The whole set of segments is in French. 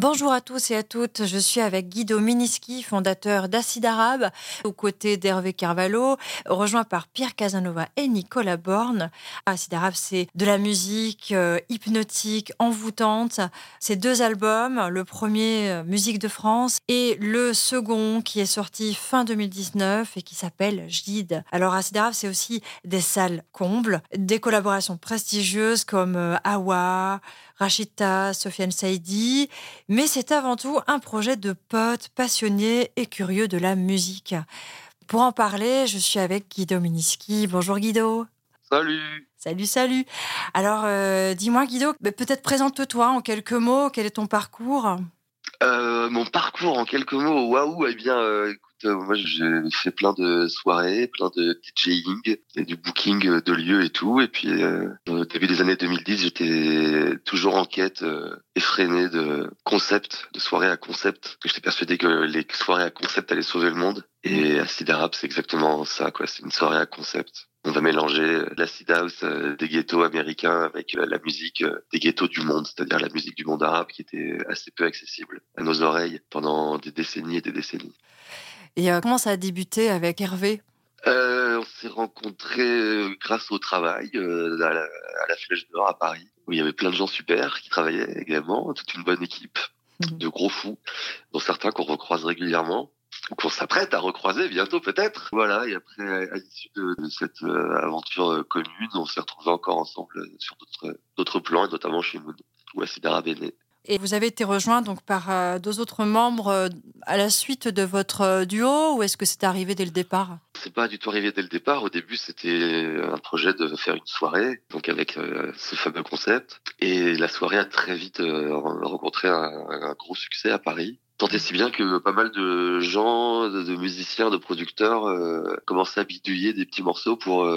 Bonjour à tous et à toutes, je suis avec Guido Miniski, fondateur d'Acide Arabe, aux côtés d'Hervé Carvalho, rejoint par Pierre Casanova et Nicolas Borne. Acide Arabe, c'est de la musique euh, hypnotique, envoûtante. C'est deux albums, le premier, euh, Musique de France, et le second qui est sorti fin 2019 et qui s'appelle Jid. Alors Acide Arabe, c'est aussi des salles combles, des collaborations prestigieuses comme euh, Awa, Rachita, Sofiane Saidi, mais c'est avant tout un projet de potes passionnés et curieux de la musique. Pour en parler, je suis avec Guido Miniski. Bonjour Guido. Salut. Salut, salut. Alors, euh, dis-moi Guido, peut-être présente-toi en quelques mots. Quel est ton parcours? Euh, Mon parcours en quelques mots, waouh, eh bien, euh, euh, moi, j'ai fait plein de soirées, plein de DJing, et du booking de lieux et tout. Et puis, euh, au début des années 2010, j'étais toujours en quête euh, effrénée de concepts, de soirées à concept. J'étais persuadé que les soirées à concept allaient sauver le monde. Et Acid Arabe, c'est exactement ça, quoi. C'est une soirée à concept. On va mélanger l'acid house des ghettos américains avec la musique des ghettos du monde, c'est-à-dire la musique du monde arabe qui était assez peu accessible à nos oreilles pendant des décennies et des décennies. Et euh, comment ça a débuté avec Hervé? Euh, On s'est rencontrés euh, grâce au travail euh, à, la, à, la, Flèche d'Or à Paris, où il y avait plein de gens super qui travaillaient également, toute une bonne équipe mmh. de gros fous, dont certains qu'on recroise régulièrement ou qu'on s'apprête à recroiser bientôt peut-être. Voilà, et après, à l'issue de, de, cette euh, aventure commune, on s'est retrouvés encore ensemble sur d'autres plans, et notamment chez Moon, où Acid Arabe est né. Et vous avez été rejoint donc par euh, deux autres membres euh, à la suite de votre euh, duo ou est-ce que c'est arrivé dès le départ? C'est pas du tout arrivé dès le départ. Au début, c'était un projet de faire une soirée, donc avec ce fameux concept. Et la soirée a très vite rencontré un, gros succès à Paris. Tant et si bien que pas mal de gens, de, de musiciens, de producteurs euh, commençaient à bidouiller des petits morceaux pour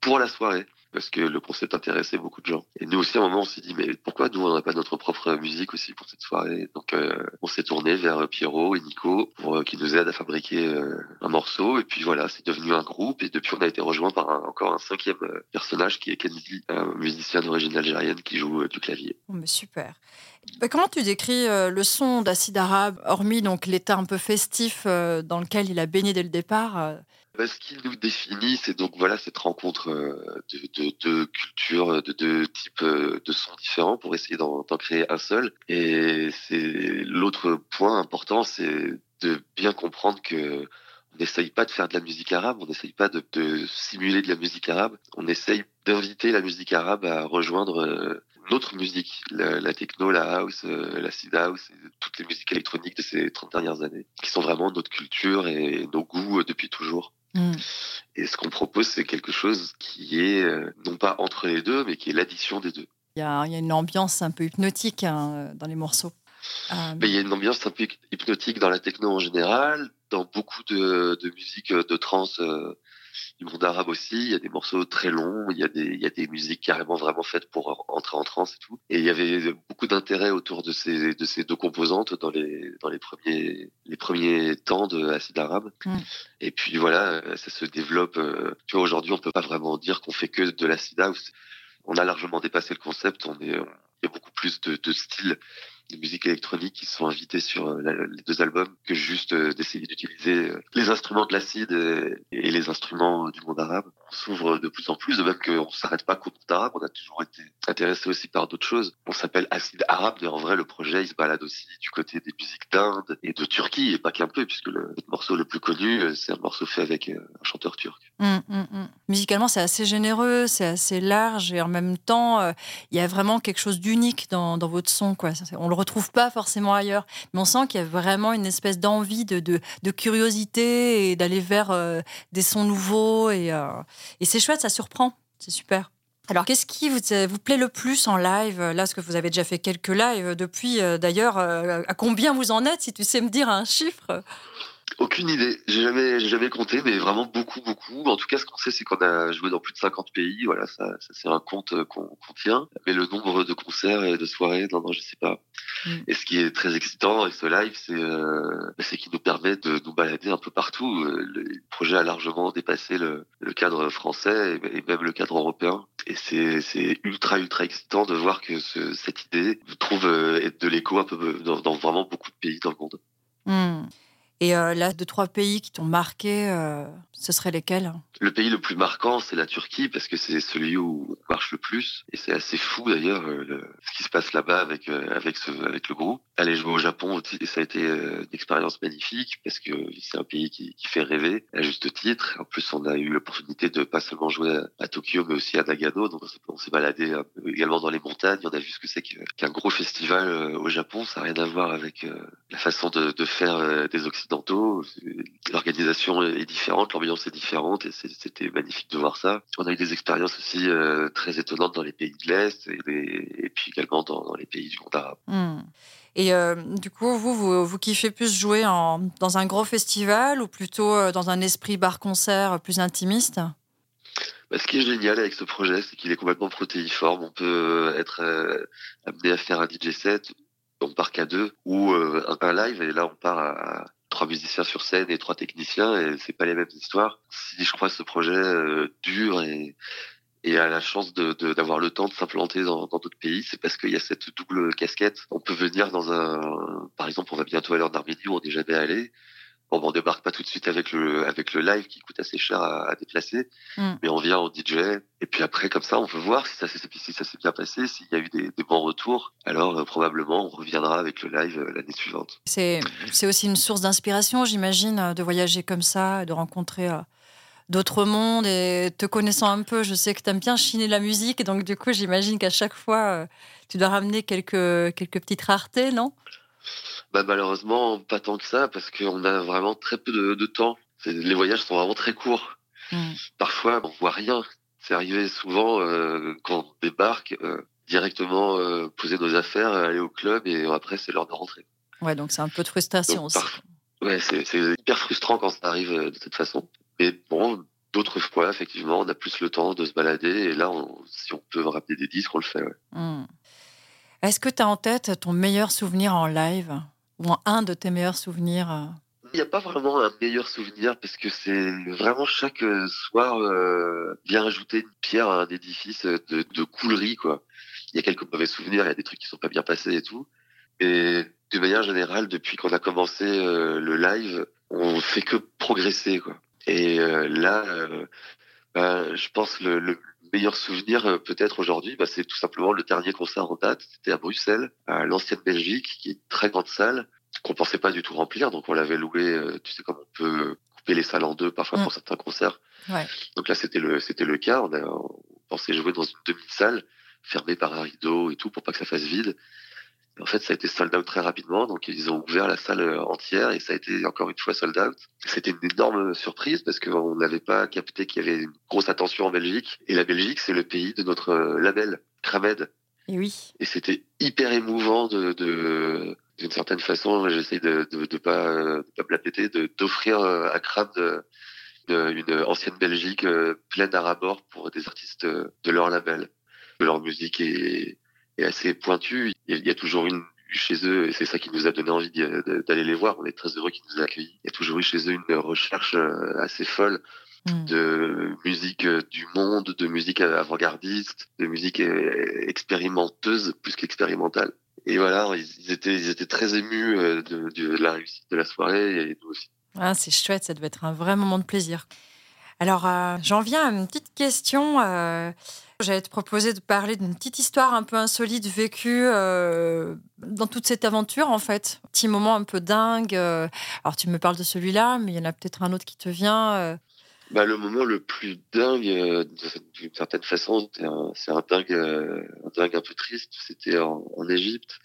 pour la soirée parce que le concept intéressait beaucoup de gens. Et nous aussi, à un moment, on s'est dit, mais pourquoi nous, on n'aurait pas notre propre musique aussi pour cette soirée? Donc, euh, on s'est tourné vers Pierrot et Nico pour euh, qu'ils nous aident à fabriquer euh, un morceau. Et puis voilà, c'est devenu un groupe. Et depuis, on a été rejoint par encore un cinquième personnage qui est Kennedy, un musicien d'origine algérienne qui joue du clavier. Oh, mais super. Bah, comment tu décris euh, le son d'Acide Arabe, hormis donc l'état un peu festif euh, dans lequel il a baigné dès le départ euh... Ce qui nous définit, c'est donc voilà cette rencontre euh, de, de, de cultures, de deux types euh, de sons différents pour essayer d'en créer un seul. Et c'est l'autre point important, c'est de bien comprendre que on n'essaye pas de faire de la musique arabe, on n'essaye pas de, de, simuler de la musique arabe, on essaye d'inviter la musique arabe à rejoindre euh, notre musique, la, la, techno, la house, euh, l'acid house, toutes les musiques électroniques de ces 30 dernières années, qui sont vraiment notre culture et nos goûts depuis toujours. Mm. Et ce qu'on propose, c'est quelque chose qui est euh, non pas entre les deux, mais qui est l'addition des deux. Il y, a, il y a une ambiance un peu hypnotique hein, dans les morceaux. Mais il y a une ambiance un peu hypnotique dans la techno en général, dans beaucoup de, de musique de trance euh, du monde arabe aussi. Il y a des morceaux très longs, il y a des, il y a des musiques carrément vraiment faites pour entrer en trance et tout. Et il y avait beaucoup d'intérêt autour de ces, de ces deux composantes dans les, dans les premiers, les premiers temps de Acid Arabe. Mm. Et puis voilà, ça se développe. Euh, tu vois, aujourd'hui, on peut pas vraiment dire qu'on fait que de l'acid house. On a largement dépassé le concept. On est, il y a beaucoup plus de, styles de musique électronique qui sont invités sur euh, les deux albums que juste euh, d'essayer d'utiliser euh, les instruments de l'acide et, et, les instruments du monde arabe. On s'ouvre de plus en plus, de même qu'on ne s'arrête pas qu'au monde arabe, on a toujours été intéressé aussi par d'autres choses. On s'appelle Acide Arabe, mais en vrai le projet il se balade aussi du côté des musiques d'Inde et de Turquie, et pas qu'un peu, puisque le, morceau le plus connu, c'est un morceau fait avec un chanteur turc. Mmh, mmh, mmh. Musicalement c'est assez généreux, c'est assez large, et en même temps il euh, y a vraiment quelque chose d'unique dans, dans, votre son. Quoi. On le retrouve pas forcément ailleurs. Mais on sent qu'il y a vraiment une espèce d'envie, de, de, curiosité et d'aller vers euh, des sons nouveaux. Et, euh, et c'est chouette, ça surprend. C'est super. Alors, qu'est-ce qui vous, vous, plaît le plus en live Là, parce que vous avez déjà fait quelques lives depuis, euh, d'ailleurs, à combien vous en êtes, si tu sais me dire un chiffre? Aucune idée. J'ai jamais, j'ai jamais compté, mais vraiment beaucoup, beaucoup. En tout cas, ce qu'on sait, c'est qu'on a joué dans plus de 50 pays. Voilà, ça, ça c'est un compte euh, qu'on tient. Mais le nombre de concerts et de soirées, non, non, je sais pas. Mm. Et ce qui est très excitant avec ce live, c'est, euh, c'est qu'il nous permet de nous balader un peu partout. Euh, le projet a largement dépassé le, le cadre français et même le cadre européen. Et c'est, ultra, ultra excitant de voir que ce, cette idée trouve être de l'écho un peu dans, dans, vraiment beaucoup de pays dans le monde. Mm. Et euh, là, deux, trois pays qui t'ont marqué, euh, ce seraient lesquels Le pays le plus marquant, c'est la Turquie, parce que c'est celui où on marche le plus. Et c'est assez fou d'ailleurs, euh, ce qui se passe là-bas avec, avec, le groupe. Aller jouer au Japon, ça a été une expérience magnifique, parce que c'est un pays qui, qui, fait rêver, à juste titre. En plus, on a eu l'opportunité de pas seulement jouer à, Tokyo, mais aussi à Nagano. Donc, on s'est baladé également dans les montagnes. On a vu ce que c'est qu'un gros festival au Japon. Ça n'a rien à voir avec la façon de, de faire des Occidentaux L'organisation est différente, l'ambiance est différente et c'était magnifique de voir ça. On a eu des expériences aussi euh, très étonnantes dans les pays de l'Est et, puis également dans, les pays du monde arabe. Hmm. Et euh, du coup, vous, vous, vous, kiffez plus jouer en, dans un gros festival ou plutôt euh, dans un esprit bar-concert plus intimiste? Bah, ce qui est génial avec ce projet, c'est qu'il est complètement protéiforme. On peut être amené à faire un DJ set, on part qu'à deux, ou un, live, et là on part à, trois musiciens sur scène et trois techniciens et c'est pas les mêmes histoires. Si je crois ce projet euh, dure et, et a la chance de, d'avoir le temps de s'implanter dans, d'autres pays, c'est parce qu'il y a cette double casquette. On peut venir dans un, par exemple, on va bientôt aller en Arménie où on n'est jamais allé. Bon, on débarque pas tout de suite avec le avec le live qui coûte assez cher à, déplacer, mm. mais on vient en DJ et puis après comme ça on peut voir si ça s'est si ça s'est bien passé, s'il y a eu des, bons retours. Alors euh, probablement on reviendra avec le live euh, l'année suivante. C'est c'est aussi une source d'inspiration, j'imagine, euh, de voyager comme ça, de rencontrer d'autres mondes et te connaissant un peu, je sais que tu aimes bien chiner la musique, donc du coup j'imagine qu'à chaque fois tu dois ramener quelques quelques petites raretés, non? Bah, malheureusement, pas tant que ça, parce qu'on a vraiment très peu de, de temps. Les voyages sont vraiment très courts. Mm. Parfois, on voit rien. C'est arrivé souvent euh, quand on débarque, euh, directement euh, poser nos affaires, aller au club, et après, c'est l'heure de rentrer. Ouais, donc c'est un peu de frustration aussi. Ouais, c'est hyper frustrant quand ça arrive de cette façon. Mais bon, d'autres fois, effectivement, on a plus le temps de se balader, et là, si on peut rappeler des disques, on le fait. Ouais. Mm. Est-ce que tu as en tête ton meilleur souvenir en live ou un de tes meilleurs souvenirs euh? il n'y a pas vraiment un meilleur souvenir parce que c'est vraiment chaque euh, soir euh, vient ajouter une pierre à un édifice de, de coulerie quoi. Il y a quelques mauvais souvenirs, il y a des trucs qui sont pas bien passés et tout. Et de manière générale, depuis qu'on a commencé le live, on fait que progresser quoi. Et là, bah, je pense le, le meilleur souvenir peut-être aujourd'hui, bah, c'est tout simplement le dernier concert en date. C'était à Bruxelles, à l'ancienne Belgique, qui est une très grande salle qu'on pensait pas du tout remplir. Donc on l'avait loué, euh, tu sais comme on peut couper les salles en deux parfois pour mm. certains concerts. Ouais. Donc là c'était le c'était le cas. On, a, on pensait jouer dans une demi-salle fermée par un rideau et tout pour pas que ça fasse vide. En fait, ça a été sold out très rapidement, donc ils ont ouvert la salle euh, entière et ça a été encore une fois sold out. C'était une énorme surprise parce qu'on n'avait pas capté qu'il y avait une grosse attention en Belgique. Et la Belgique, c'est le pays de notre euh, label, Kramed. Et oui. Et c'était hyper émouvant de, de d'une certaine façon, j'essaye de de, de pas de pas me la péter, de d'offrir euh, à Kram de, une ancienne Belgique euh, pleine à rabord pour des artistes de leur label. Leur musique est, est assez pointue. Il y a toujours une chez eux, et c'est ça qui nous a donné envie d'aller les voir. On est très heureux qu'ils nous aient accueillis. Il y a toujours eu chez eux une recherche euh, assez folle hmm. de musique du monde, de musique avant-gardiste, de musique expérimenteuse plus qu'expérimentale. Et voilà, ils étaient, ils étaient très émus euh, de, la réussite de la soirée et nous aussi. Ah, c'est chouette, ça devait être un vrai moment de plaisir. Alors, euh, j'en viens à une petite question. Euh, j'allais te proposer de parler d'une petite histoire un peu insolite vécue dans toute cette aventure, en fait. Petit moment un peu dingue. alors, tu me parles de celui-là, mais il y en a peut-être un autre qui te vient. Bah, le moment le plus dingue, euh, d'une certaine façon, c'est un, dingue, euh, un dingue un peu triste. C'était en, Égypte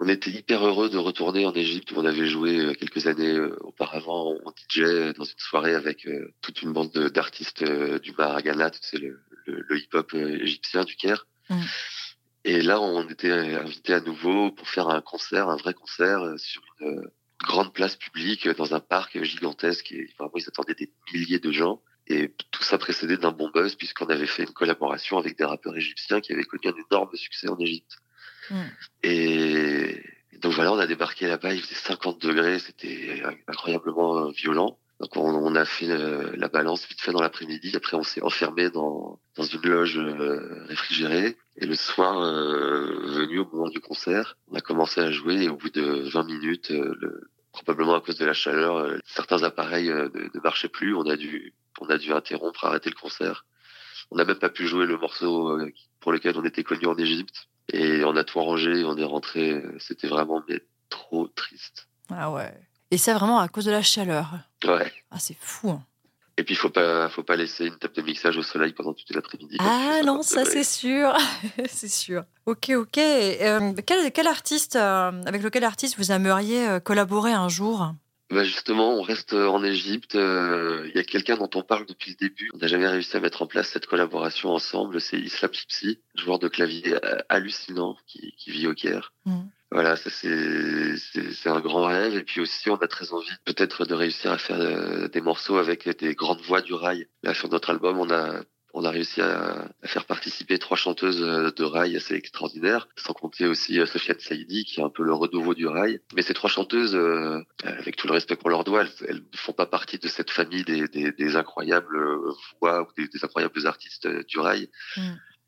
on était hyper heureux de retourner en Égypte où on avait joué euh, quelques années auparavant en DJ dans une soirée avec toute une bande d'artistes du Maragana, c'est le, le, hip-hop égyptien du Caire. Mm. Et là, on était invité à nouveau pour faire un concert, un vrai concert sur une grande place publique dans un parc gigantesque et vraiment ils attendaient des milliers de gens. Et tout ça précédé d'un bon buzz puisqu'on avait fait une collaboration avec des rappeurs égyptiens qui avaient connu un énorme succès en Égypte. Mm. Et donc voilà, on a débarqué là-bas, il faisait 50 degrés, c'était incroyablement violent. Donc on, a fait euh, la balance vite fait dans l'après-midi. Après on s'est enfermé dans, dans une loge euh, réfrigérée. Et le soir euh, venu au moment du concert, on a commencé à jouer et au bout de 20 minutes, le, probablement à cause de la chaleur, certains appareils ne, marchaient plus. On a dû on a dû interrompre, arrêter le concert. On n'a même pas pu jouer le morceau pour lequel on était connu en Égypte. Et on a tout rangé, on est rentré. C'était vraiment mais, trop triste. Ah ouais. Et c'est vraiment à cause de la chaleur. Ouais. Ah, c'est fou. Hein. Et puis, il faut pas, faut pas laisser une table de mixage au soleil pendant toute l'après-midi. Ah non, ça c'est sûr. c'est sûr. Ok, ok. Euh, quel, quel, artiste, euh, avec lequel artiste vous aimeriez euh, collaborer un jour? Bah justement, on reste en Égypte. Il y a quelqu'un dont on parle depuis le début. On n'a jamais réussi à mettre en place cette collaboration ensemble. C'est Islam Gypsy, joueur de clavier hallucinant qui, qui vit au Caire. Mmh. Voilà, ça c'est un grand rêve et puis aussi on a très envie peut-être de réussir à faire euh, des morceaux avec des grandes voix du rail. Là sur notre album, on a on a réussi à, faire participer trois chanteuses euh, de rail assez extraordinaires, sans compter aussi euh, Sofiane Saïdi, qui est un peu le renouveau du rail. Mais ces trois chanteuses, avec tout le respect qu'on leur doit, elles ne font pas partie de cette famille des, des, incroyables voix ou des, des, incroyables artistes du rail. Mm.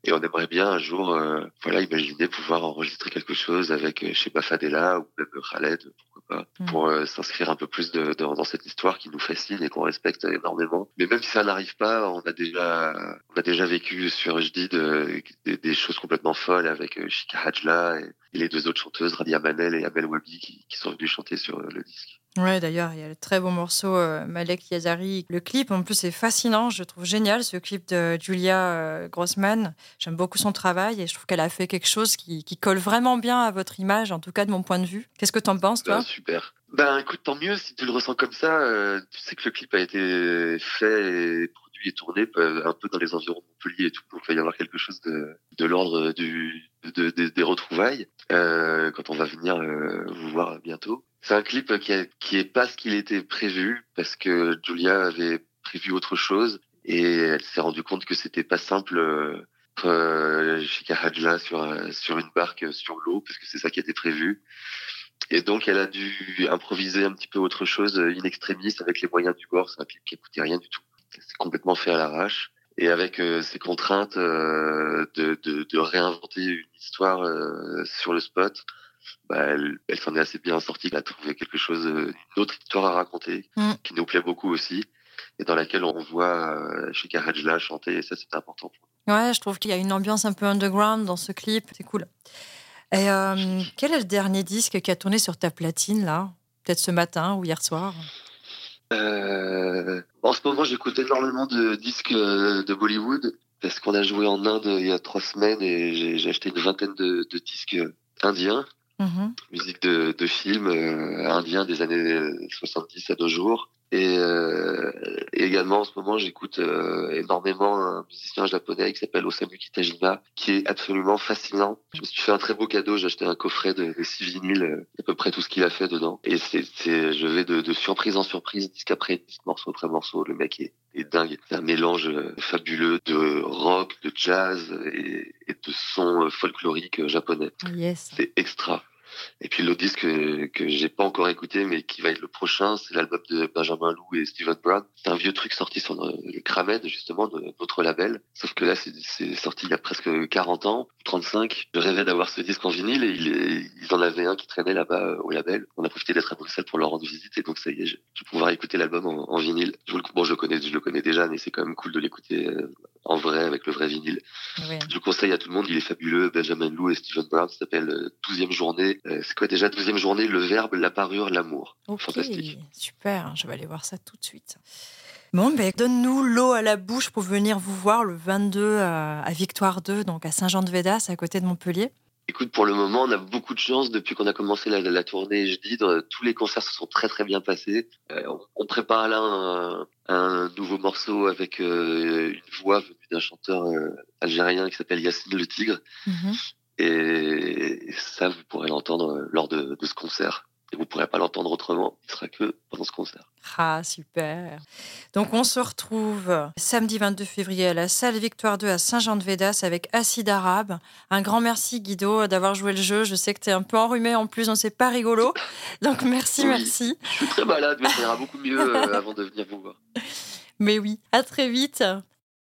Et on aimerait bien un jour, euh, voilà, imaginer pouvoir enregistrer quelque chose avec, euh, chez Bafadella ou même Khaled, pourquoi pas, mm. pour euh, s'inscrire un peu plus de, dans cette histoire qui nous fascine et qu'on respecte énormément. Mais même si ça n'arrive pas, on a déjà, on a déjà vécu sur HD de, des choses complètement folles avec Shika Hajla et, les deux autres chanteuses, Radia Manel et Abel Wabi, qui, qui sont venues chanter sur le disque. Ouais, d'ailleurs, il y a le très beau morceau euh, Malek Yazari. Le clip, en plus, est fascinant. Je trouve génial ce clip de Julia euh, Grossman. J'aime beaucoup son travail et je trouve qu'elle a fait quelque chose qui, colle vraiment bien à votre image, en tout cas de mon point de vue. Qu'est-ce que tu en penses, toi? Ben, Super. Ben écoute, tant mieux si tu le ressens comme ça. Euh, tu sais que le clip a été fait produit et tourné un peu dans les environs de Montpellier et tout. Donc il va y avoir quelque chose de, l'ordre des retrouvailles quand on va venir vous voir bientôt. C'est un clip qui, a, qui est pas ce qu'il était prévu parce que Julia avait prévu autre chose et elle s'est rendue compte que c'était pas simple euh, Shika Hadja sur sur une barque sur l'eau parce que c'est ça qui était prévu. Et donc elle a dû improviser un petit peu autre chose in extremis avec les moyens du bord. C'est un clip qui coûtait rien du tout. C'est complètement fait à l'arrache et avec euh, ces contraintes euh, de, de, de, réinventer une histoire euh, sur le spot bah, elle, elle s'en est assez bien sortie. Elle a trouvé quelque chose, euh, une autre histoire à raconter, mm. qui nous plaît beaucoup aussi, et dans laquelle on voit euh, Shika Hajla chanter, et ça c'est important. Ouais, je trouve qu'il y a une ambiance un peu underground dans ce clip, c'est cool. Et euh, quel est le dernier disque qui a tourné sur ta platine là? Peut-être ce matin ou hier soir? Euh, En ce moment, j'écoute énormément de disques de Bollywood parce qu'on a joué en Inde il y a trois semaines et j'ai acheté une vingtaine de, de disques indiens. Mhm. Musique de, de film euh, indien des années 70 à nos jours. Et, euh, également en ce moment j'écoute euh, énormément un musicien japonais qui s'appelle Osamu Kitajima, qui est absolument fascinant. Je me suis fait un très beau cadeau, j'ai acheté un coffret de, de six vinyles, euh, à peu près tout ce qu'il a fait dedans. Et c'est, c'est, je vais de, de, surprise en surprise, disque après disque, morceau après morceau. Le mec est, est dingue. C'est un mélange euh, fabuleux de rock, de jazz et, et de sons folkloriques japonais. Yes. C'est extra. Et puis l'autre disque que, que j'ai pas encore écouté, mais qui va être le prochain, c'est l'album de Benjamin Lou et Steven Brown. C'est un vieux truc sorti sur le Kramed, justement, de notre label. Sauf que là, c'est sorti il y a presque 40 ans, 35. Je rêvais d'avoir ce disque en vinyle et il, ils en avaient un qui traînait là-bas euh, au label. On a profité d'être à Bruxelles pour leur rendre visite et donc ça y est, je, vais pouvoir écouter l'album en, vinyle. Je, bon, je le connais, je le connais déjà, mais c'est quand même cool de l'écouter euh, en vrai avec le vrai vinyle. Je le conseille à tout le monde, il est fabuleux. Benjamin Lou et Steven Brown, ça s'appelle 12e euh, journée. Euh, c'est quoi déjà 12e journée Le verbe, la parure, l'amour? Fantastique. Super, je vais aller voir ça tout de suite. Bon, ben, donne-nous l'eau à la bouche pour venir vous voir le 22 à, Victoire 2, donc à Saint-Jean-de-Védas, à côté de Montpellier. Écoute, pour le moment, on a beaucoup de chance depuis qu'on a commencé la, la tournée. Je dis, tous les concerts se sont très très bien passés. Euh, on, prépare là un, un, nouveau morceau avec euh, une voix venue d'un chanteur euh, algérien qui s'appelle Yacine le Tigre. Mhm. Et ça, vous pourrez l'entendre lors de, de, ce concert. et vous pourrez pas l'entendre autrement. Il sera que pendant ce concert. Ah, super. Donc, on se retrouve samedi 22 février à la salle Victoire 2 à Saint-Jean-de-Védas avec Acide Arabe. Un grand merci, Guido, d'avoir joué le jeu. Je sais que tu es un peu enrhumé en plus, donc c'est pas rigolo. Donc, merci, merci. Je suis très malade, mais ça ira beaucoup mieux euh, avant de venir vous voir. Mais oui, à très vite.